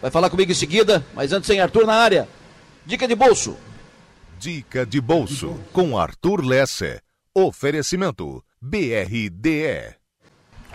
vai falar comigo em seguida, mas antes tem Arthur na área. Dica de bolso. Dica de bolso com Arthur Lesse. Oferecimento BRDE.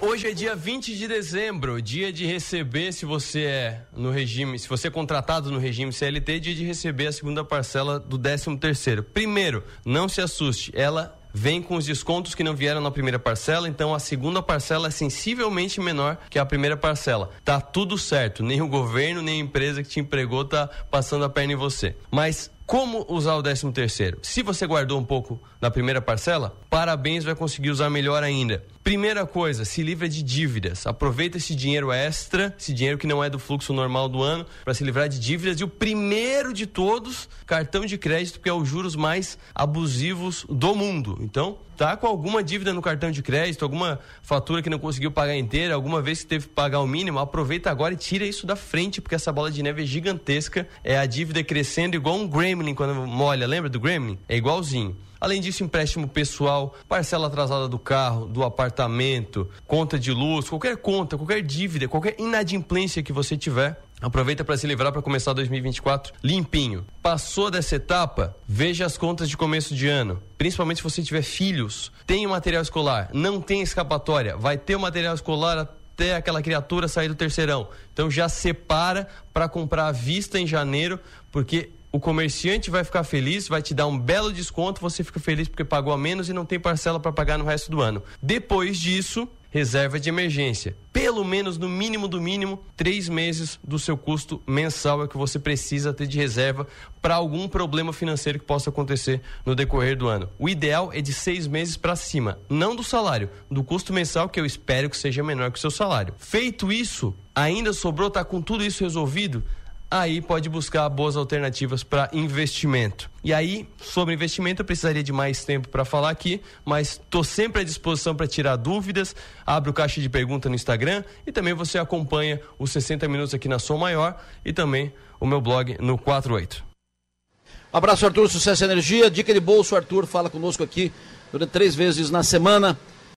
Hoje é dia 20 de dezembro, dia de receber, se você é no regime, se você é contratado no regime CLT, dia de receber a segunda parcela do 13 terceiro. Primeiro, não se assuste, ela vem com os descontos que não vieram na primeira parcela, então a segunda parcela é sensivelmente menor que a primeira parcela. Tá tudo certo, nem o governo, nem a empresa que te empregou tá passando a perna em você. Mas como usar o 13 terceiro? Se você guardou um pouco na primeira parcela, parabéns, vai conseguir usar melhor ainda. Primeira coisa, se livra de dívidas. Aproveita esse dinheiro extra, esse dinheiro que não é do fluxo normal do ano, para se livrar de dívidas. E o primeiro de todos, cartão de crédito, que é os juros mais abusivos do mundo. Então, tá com alguma dívida no cartão de crédito, alguma fatura que não conseguiu pagar inteira, alguma vez que teve que pagar o mínimo, aproveita agora e tira isso da frente, porque essa bola de neve é gigantesca. É a dívida crescendo igual um gremlin quando molha, lembra do gremlin? É igualzinho. Além disso, empréstimo pessoal, parcela atrasada do carro, do apartamento, conta de luz, qualquer conta, qualquer dívida, qualquer inadimplência que você tiver, Aproveita para se livrar para começar 2024 limpinho. Passou dessa etapa? Veja as contas de começo de ano. Principalmente se você tiver filhos. Tem o material escolar, não tem escapatória, vai ter o material escolar até aquela criatura sair do terceirão. Então já separa para comprar à vista em janeiro, porque o comerciante vai ficar feliz, vai te dar um belo desconto, você fica feliz porque pagou a menos e não tem parcela para pagar no resto do ano. Depois disso, reserva de emergência. Pelo menos, no mínimo do mínimo, três meses do seu custo mensal é que você precisa ter de reserva para algum problema financeiro que possa acontecer no decorrer do ano. O ideal é de seis meses para cima, não do salário, do custo mensal, que eu espero que seja menor que o seu salário. Feito isso, ainda sobrou, tá com tudo isso resolvido? Aí pode buscar boas alternativas para investimento. E aí, sobre investimento, eu precisaria de mais tempo para falar aqui, mas estou sempre à disposição para tirar dúvidas. Abre o caixa de pergunta no Instagram e também você acompanha os 60 minutos aqui na Som Maior e também o meu blog no 48. Um abraço, Arthur. Sucesso e energia. Dica de bolso, Arthur fala conosco aqui durante três vezes na semana.